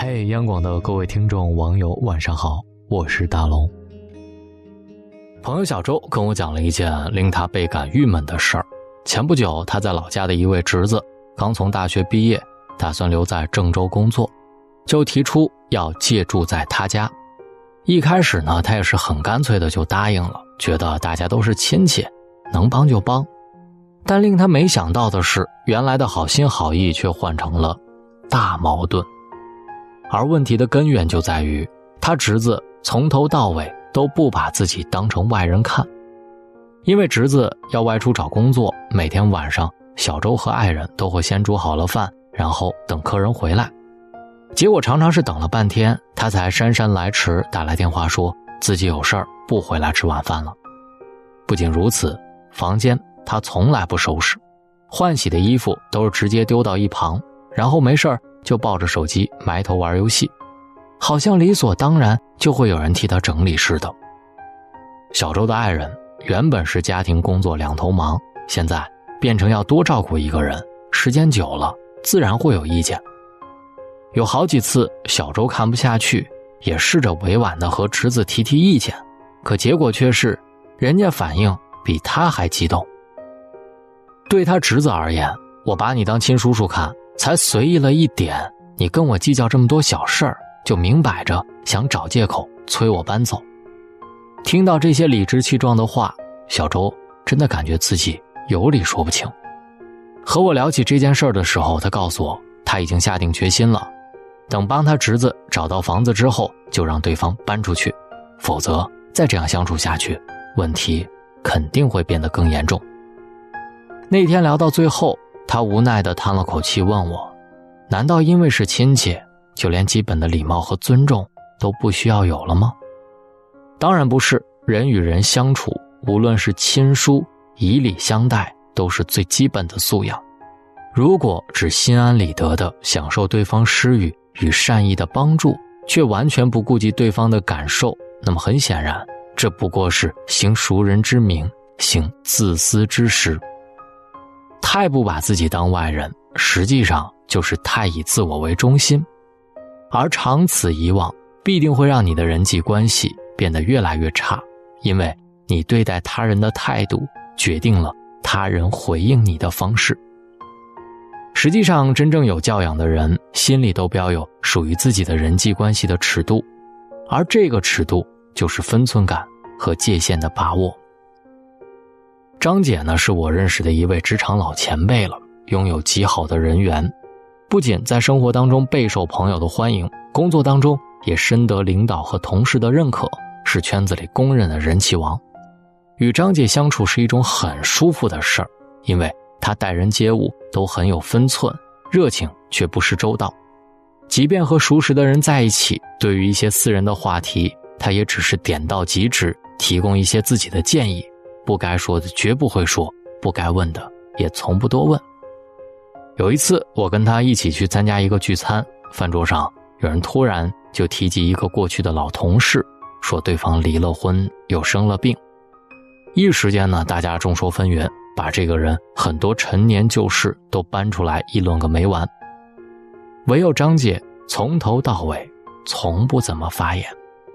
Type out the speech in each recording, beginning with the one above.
嘿，央广的各位听众、网友，晚上好，我是大龙。朋友小周跟我讲了一件令他倍感郁闷的事儿。前不久，他在老家的一位侄子刚从大学毕业，打算留在郑州工作，就提出要借住在他家。一开始呢，他也是很干脆的就答应了，觉得大家都是亲戚，能帮就帮。但令他没想到的是，原来的好心好意却换成了大矛盾。而问题的根源就在于，他侄子从头到尾都不把自己当成外人看。因为侄子要外出找工作，每天晚上小周和爱人都会先煮好了饭，然后等客人回来。结果常常是等了半天，他才姗姗来迟打来电话，说自己有事儿不回来吃晚饭了。不仅如此，房间他从来不收拾，换洗的衣服都是直接丢到一旁，然后没事儿。就抱着手机埋头玩游戏，好像理所当然就会有人替他整理似的。小周的爱人原本是家庭工作两头忙，现在变成要多照顾一个人，时间久了自然会有意见。有好几次，小周看不下去，也试着委婉的和侄子提提意见，可结果却是人家反应比他还激动。对他侄子而言，我把你当亲叔叔看。才随意了一点，你跟我计较这么多小事儿，就明摆着想找借口催我搬走。听到这些理直气壮的话，小周真的感觉自己有理说不清。和我聊起这件事儿的时候，他告诉我他已经下定决心了，等帮他侄子找到房子之后，就让对方搬出去，否则再这样相处下去，问题肯定会变得更严重。那天聊到最后。他无奈地叹了口气，问我：“难道因为是亲戚，就连基本的礼貌和尊重都不需要有了吗？”当然不是，人与人相处，无论是亲疏，以礼相待都是最基本的素养。如果只心安理得地享受对方施予与善意的帮助，却完全不顾及对方的感受，那么很显然，这不过是行熟人之名，行自私之实。太不把自己当外人，实际上就是太以自我为中心，而长此以往，必定会让你的人际关系变得越来越差，因为你对待他人的态度决定了他人回应你的方式。实际上，真正有教养的人心里都标有属于自己的人际关系的尺度，而这个尺度就是分寸感和界限的把握。张姐呢，是我认识的一位职场老前辈了，拥有极好的人缘，不仅在生活当中备受朋友的欢迎，工作当中也深得领导和同事的认可，是圈子里公认的人气王。与张姐相处是一种很舒服的事儿，因为她待人接物都很有分寸，热情却不失周到。即便和熟识的人在一起，对于一些私人的话题，她也只是点到即止，提供一些自己的建议。不该说的绝不会说，不该问的也从不多问。有一次，我跟他一起去参加一个聚餐，饭桌上有人突然就提及一个过去的老同事，说对方离了婚又生了病。一时间呢，大家众说纷纭，把这个人很多陈年旧事都搬出来议论个没完。唯有张姐从头到尾从不怎么发言，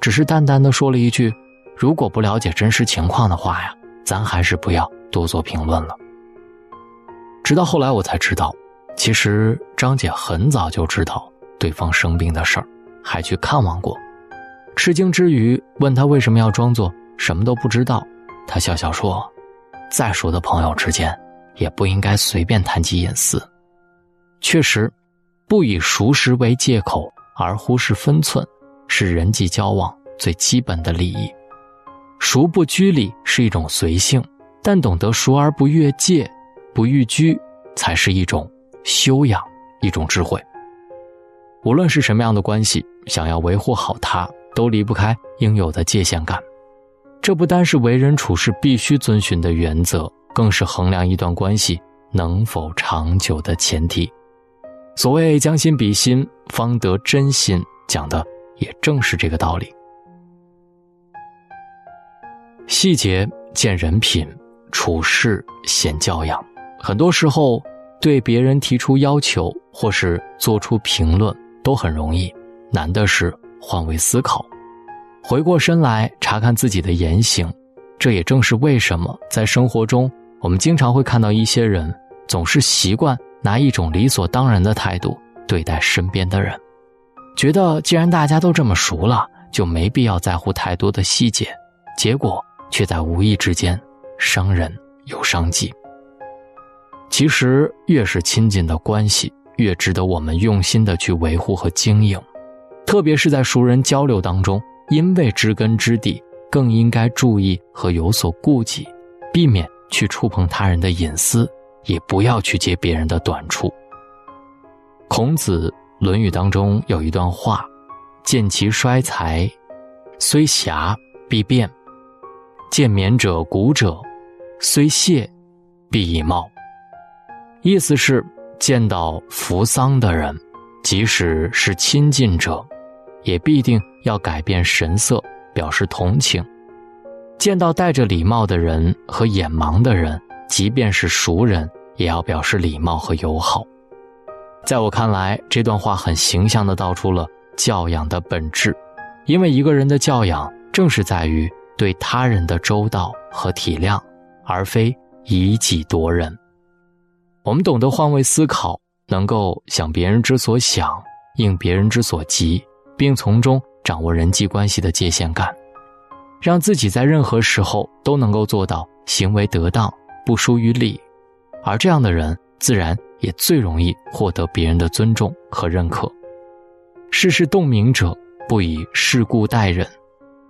只是淡淡的说了一句：“如果不了解真实情况的话呀。”咱还是不要多做评论了。直到后来我才知道，其实张姐很早就知道对方生病的事儿，还去看望过。吃惊之余，问他为什么要装作什么都不知道，他笑笑说：“再熟的朋友之间，也不应该随便谈及隐私。确实，不以熟识为借口而忽视分寸，是人际交往最基本的礼仪。”熟不拘礼是一种随性，但懂得熟而不越界、不逾矩，才是一种修养，一种智慧。无论是什么样的关系，想要维护好它，都离不开应有的界限感。这不单是为人处事必须遵循的原则，更是衡量一段关系能否长久的前提。所谓将心比心，方得真心，讲的也正是这个道理。细节见人品，处事显教养。很多时候，对别人提出要求或是做出评论都很容易，难的是换位思考，回过身来查看自己的言行。这也正是为什么在生活中，我们经常会看到一些人总是习惯拿一种理所当然的态度对待身边的人，觉得既然大家都这么熟了，就没必要在乎太多的细节，结果却在无意之间伤人又伤己。其实，越是亲近的关系，越值得我们用心的去维护和经营，特别是在熟人交流当中，因为知根知底，更应该注意和有所顾忌，避免去触碰他人的隐私，也不要去揭别人的短处。孔子《论语》当中有一段话：“见其衰财，虽瑕必变；见免者古者，虽谢，必以貌。”意思是，见到扶丧的人，即使是亲近者，也必定要改变神色，表示同情；见到戴着礼帽的人和眼盲的人，即便是熟人，也要表示礼貌和友好。在我看来，这段话很形象地道出了教养的本质，因为一个人的教养，正是在于对他人的周到和体谅，而非以己度人。我们懂得换位思考，能够想别人之所想，应别人之所急，并从中掌握人际关系的界限感，让自己在任何时候都能够做到行为得当，不疏于礼。而这样的人，自然也最容易获得别人的尊重和认可。世事洞明者，不以世故待人，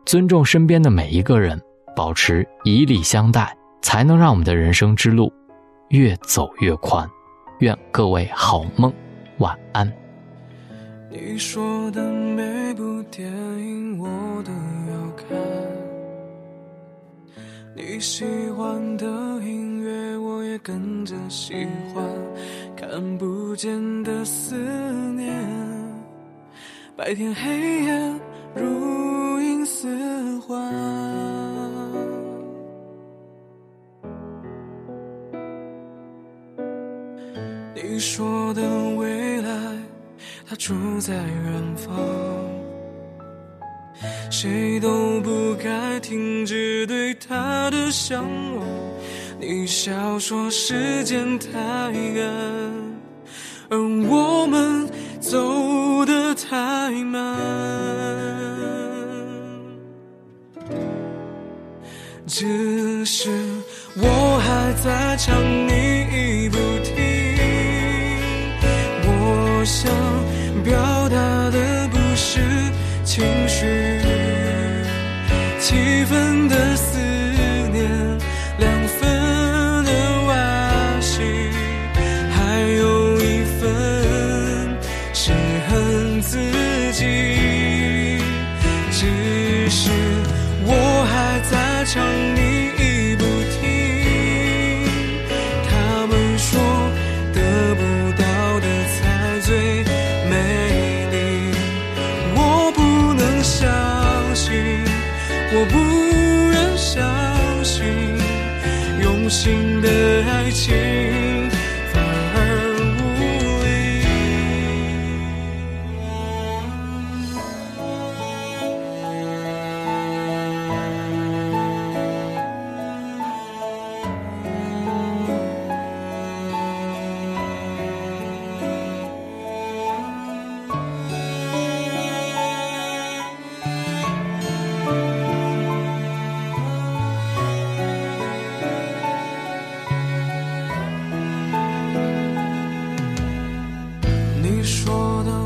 尊重身边的每一个人，保持以礼相待，才能让我们的人生之路。越走越宽，愿各位好梦，晚安。你说的每部电影我都要看，你喜欢的音乐我也跟着喜欢，看不见的思念，白天黑夜如影似幻。你说的未来，它住在远方，谁都不该停止对他的向往。你笑说时间太赶，而我们走得太慢，只是我还在唱你已不听。我。想表达的不是情绪，七分的思念，两分无心的爱情。说的